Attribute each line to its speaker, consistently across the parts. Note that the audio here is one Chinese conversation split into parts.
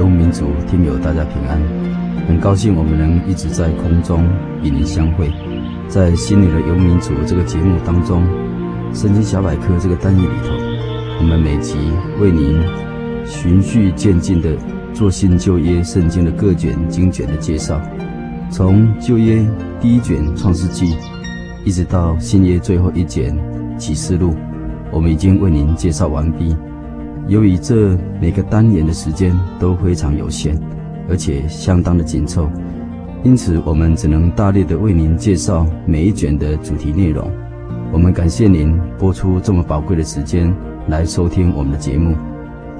Speaker 1: 游民族，听友大家平安，很高兴我们能一直在空中与您相会。在心灵的游民族这个节目当中，圣经小百科这个单元里头，我们每集为您循序渐进地做新旧约圣经的各卷经卷的介绍，从旧约第一卷创世纪，一直到新约最后一卷启示录，我们已经为您介绍完毕。由于这每个单元的时间都非常有限，而且相当的紧凑，因此我们只能大力的为您介绍每一卷的主题内容。我们感谢您拨出这么宝贵的时间来收听我们的节目，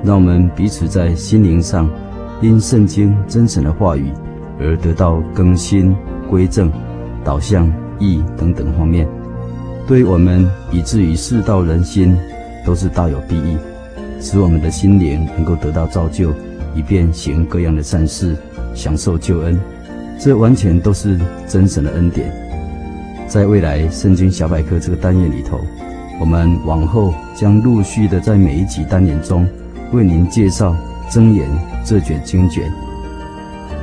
Speaker 1: 让我们彼此在心灵上因圣经真神的话语而得到更新、归正、导向、义等等方面，对我们以至于世道人心都是大有裨益。使我们的心灵能够得到造就，以便行各样的善事，享受救恩。这完全都是真神的恩典。在未来圣经小百科这个单元里头，我们往后将陆续的在每一集单元中为您介绍箴言这卷经卷，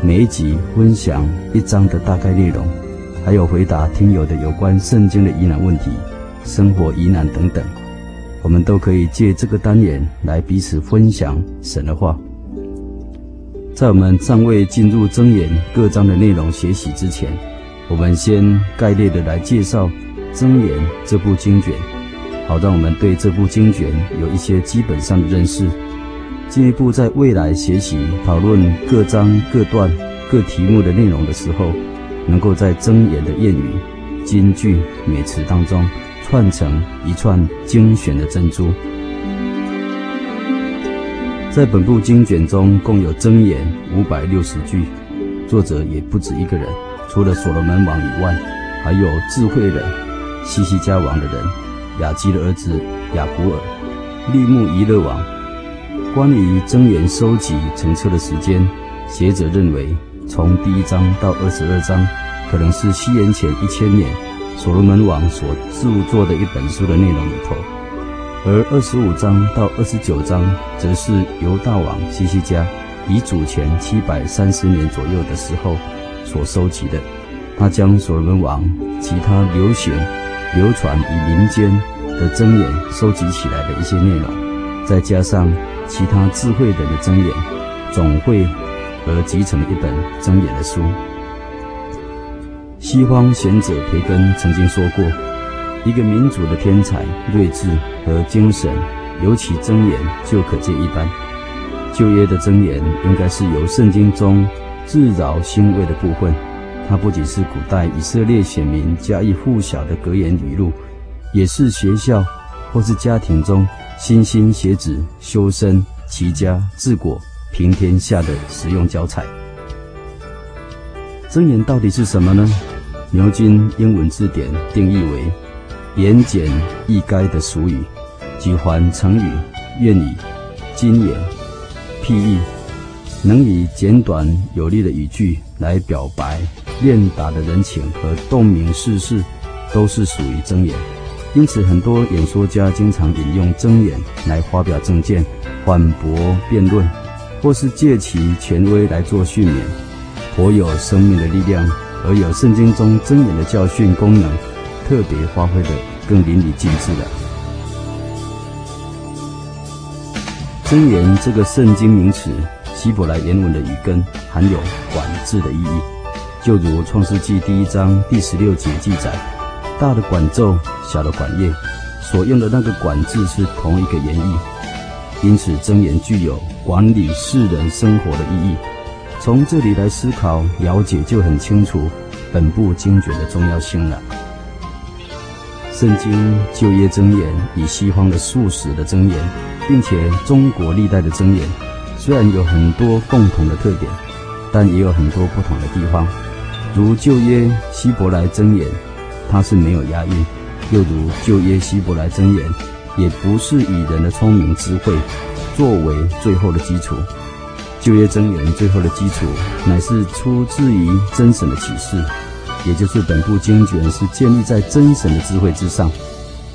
Speaker 1: 每一集分享一章的大概内容，还有回答听友的有关圣经的疑难问题、生活疑难等等。我们都可以借这个单元来彼此分享神的话。在我们尚未进入真言各章的内容学习之前，我们先概略的来介绍真言这部经卷，好让我们对这部经卷有一些基本上的认识。进一步在未来学习讨论各章各段各题目的内容的时候，能够在真言的谚语、金句、美词当中。串成一串精选的珍珠。在本部经卷中，共有箴言五百六十句，作者也不止一个人。除了所罗门王以外，还有智慧人西西家王的人，雅基的儿子雅古尔，利木伊勒王。关于箴言收集成册的时间，学者认为，从第一章到二十二章，可能是西元前一千年。所罗门王所著作的一本书的内容里头，而二十五章到二十九章，则是犹大王西西家以主前七百三十年左右的时候所收集的。他将所罗门王其他流行、流传于民间的箴言收集起来的一些内容，再加上其他智慧人的箴言，总会而集成一本箴言的书。西方贤者培根曾经说过：“一个民族的天才、睿智和精神，由其箴言就可见一斑。旧约的箴言应该是由圣经中自饶欣慰的部分，它不仅是古代以色列选民家喻户晓的格言语录，也是学校或是家庭中莘莘学子修身、齐家、治国、平天下的实用教材。箴言到底是什么呢？”牛津英文字典定义为言简意赅的俗语，举凡成语、谚语、金言、譬喻，能以简短有力的语句来表白练达的人情和洞明世事，都是属于箴言。因此，很多演说家经常引用箴言来发表政见、反驳辩论，或是借其权威来做训勉，颇有生命的力量。而有圣经中箴言的教训功能，特别发挥得更淋漓尽致了。箴言这个圣经名词，希伯来原文的语根含有管制的意义，就如创世纪第一章第十六节记载，大的管昼，小的管夜，所用的那个管字是同一个原意，因此箴言具有管理世人生活的意义。从这里来思考了解，就很清楚本部经卷的重要性了。圣经旧约箴言以西方的数史的箴言，并且中国历代的箴言，虽然有很多共同的特点，但也有很多不同的地方。如旧约希伯来箴言，它是没有押韵；又如旧约希伯来箴言，也不是以人的聪明智慧作为最后的基础。旧约箴言最后的基础，乃是出自于真神的启示，也就是本部经卷是建立在真神的智慧之上。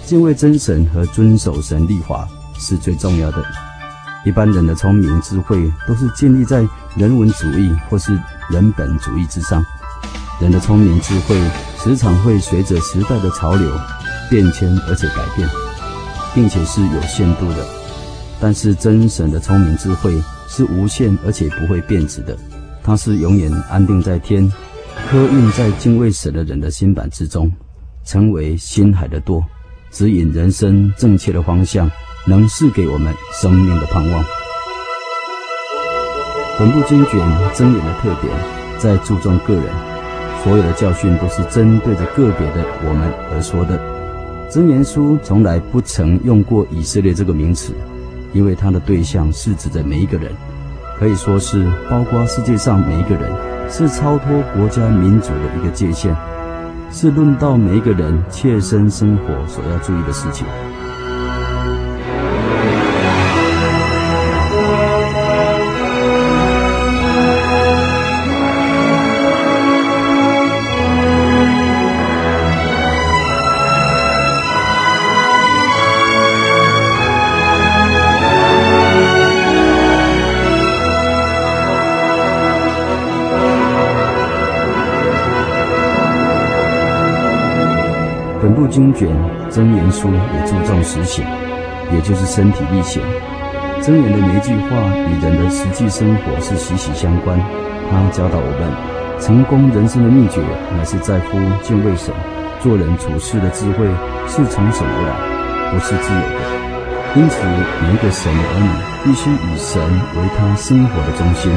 Speaker 1: 敬畏真神和遵守神律法是最重要的。一般人的聪明智慧都是建立在人文主义或是人本主义之上。人的聪明智慧时常会随着时代的潮流变迁而且改变，并且是有限度的。但是真神的聪明智慧，是无限而且不会变质的，它是永远安定在天，刻印在敬畏神的人的心版之中，成为心海的舵，指引人生正确的方向，能赐给我们生命的盼望。本部经卷真言的特点在注重个人，所有的教训都是针对着个别的我们而说的。真言书从来不曾用过以色列这个名词。因为他的对象是指的每一个人，可以说是包括世界上每一个人，是超脱国家民族的一个界限，是论到每一个人切身生活所要注意的事情。经卷真言书也注重实行，也就是身体力行。真言的每一句话与人的实际生活是息息相关。他教导我们，成功人生的秘诀乃是在乎敬畏神，做人处事的智慧是从神而来，不是自有的。因此，每一个神的儿女必须以神为他生活的中心，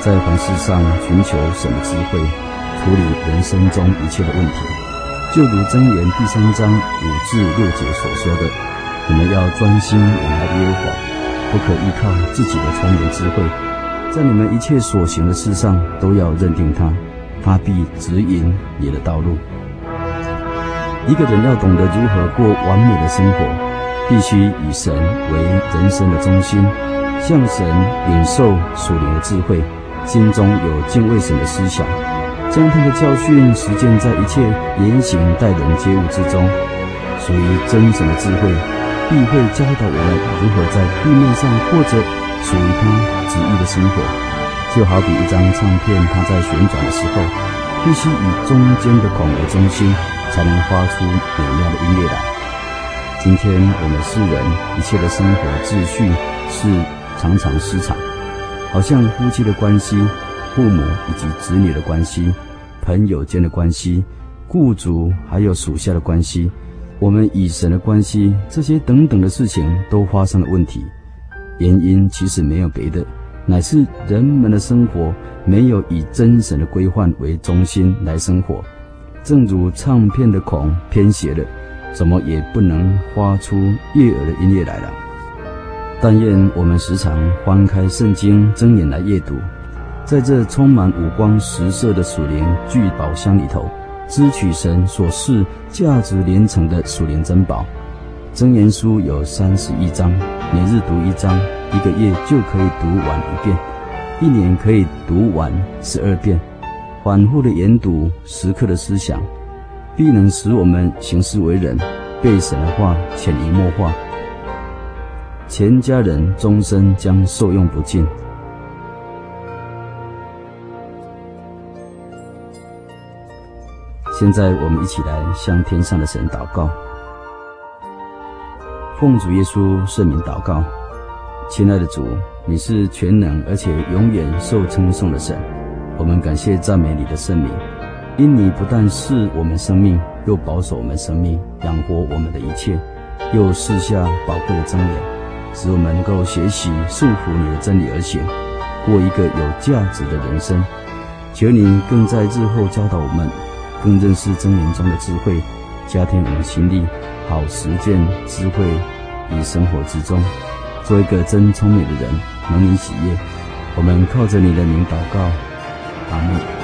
Speaker 1: 在凡事上寻求神的智慧，处理人生中一切的问题。就如箴言第三章五至六节所说的：“你们要专心仰赖耶和华，不可依靠自己的聪明智慧，在你们一切所行的事上都要认定他，他必指引你的道路。”一个人要懂得如何过完美的生活，必须以神为人生的中心，向神领受属灵的智慧，心中有敬畏神的思想。将他的教训实践在一切言行待人接物之中，所以真神的智慧，必会教导我们如何在地面上过着属于他旨意的生活。就好比一张唱片，它在旋转的时候，必须以中间的孔为中心，才能发出美妙的音乐来。今天我们世人一切的生活秩序是常常失常，好像夫妻的关系。父母以及子女的关系，朋友间的关系，雇主还有属下的关系，我们与神的关系，这些等等的事情都发生了问题。原因其实没有别的，乃是人们的生活没有以真神的规范为中心来生活。正如唱片的孔偏斜了，怎么也不能发出悦耳的音乐来了。但愿我们时常翻开圣经睁眼来阅读。在这充满五光十色的属灵聚宝箱里头，支取神所示价值连城的属灵珍宝。真言书有三十一章，每日读一章，一个月就可以读完一遍，一年可以读完十二遍。反复的研读，时刻的思想，必能使我们行事为人，被神的话潜移默化，全家人终身将受用不尽。现在我们一起来向天上的神祷告，奉主耶稣圣名祷告，亲爱的主，你是全能而且永远受称颂的神，我们感谢赞美你的圣名，因你不但是我们生命，又保守我们生命，养活我们的一切，又赐下宝贵的真理，使我们能够学习顺服你的真理而行，过一个有价值的人生。求你更在日后教导我们。更认识真言中的智慧，加添我们心力，好实践智慧于生活之中，做一个真聪明的人，蒙你喜悦。我们靠着你的名祷告，阿
Speaker 2: 门。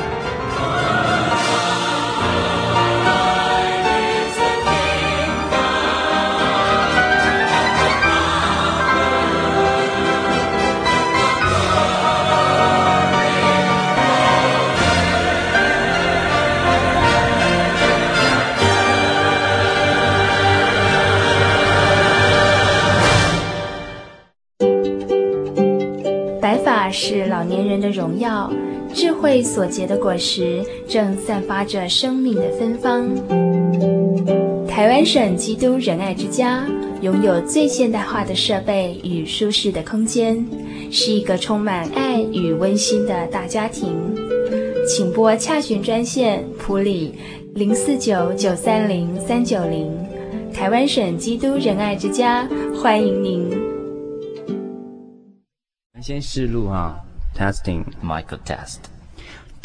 Speaker 2: 智慧所结的果实正散发着生命的芬芳。台湾省基督仁爱之家拥有最现代化的设备与舒适的空间，是一个充满爱与温馨的大家庭。请拨洽询专线普里零四九九三零三九零，台湾省基督仁爱之家欢迎您。
Speaker 3: 先试录啊，testing，Michael
Speaker 4: test，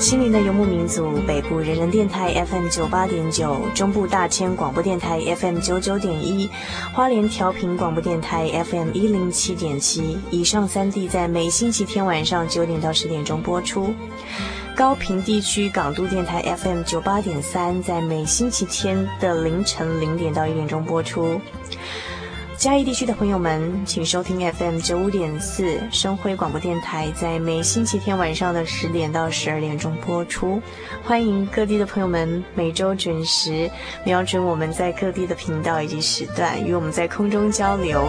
Speaker 5: 心灵的游牧民族，北部人人电台 FM 九八点九，中部大千广播电台 FM 九九点一，花莲调频广播电台 FM 一零七点七。以上三地在每星期天晚上九点到十点钟播出。高屏地区港都电台 FM 九八点三，在每星期天的凌晨零点到一点钟播出。嘉义地区的朋友们，请收听 FM 九五点四生辉广播电台，在每星期天晚上的十点到十二点钟播出。欢迎各地的朋友们每周准时瞄准我们在各地的频道以及时段，与我们在空中交流。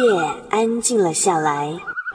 Speaker 5: 夜安静了下来。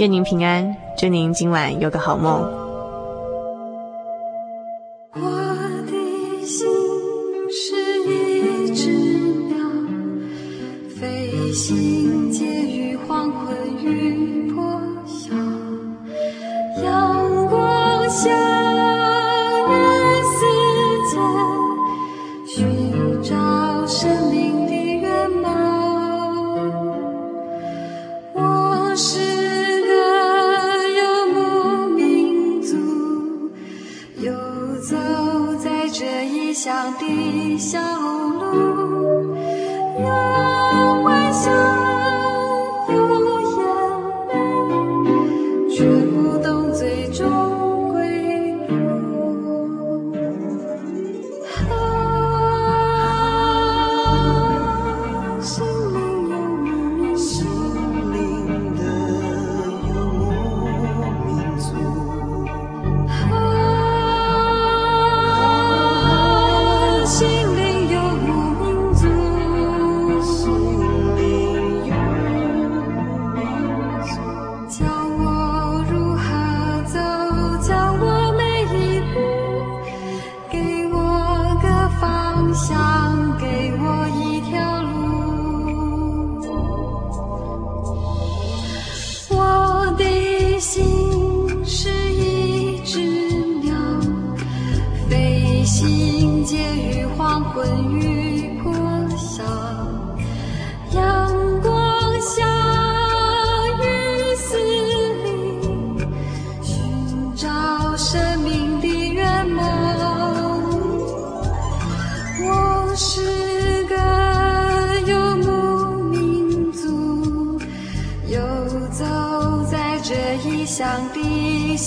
Speaker 5: 愿您平安，祝您今晚有个好梦。
Speaker 6: 我的心是一只鸟，飞行。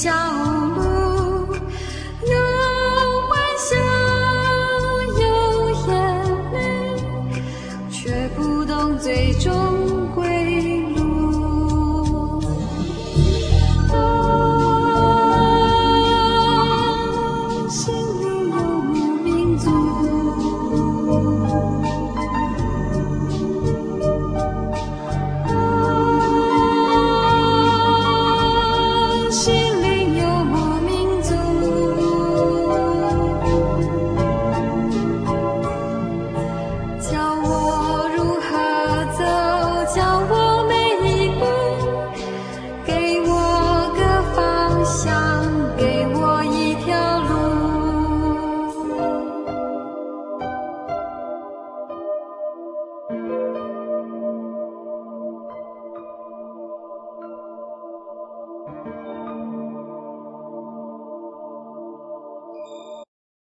Speaker 6: 小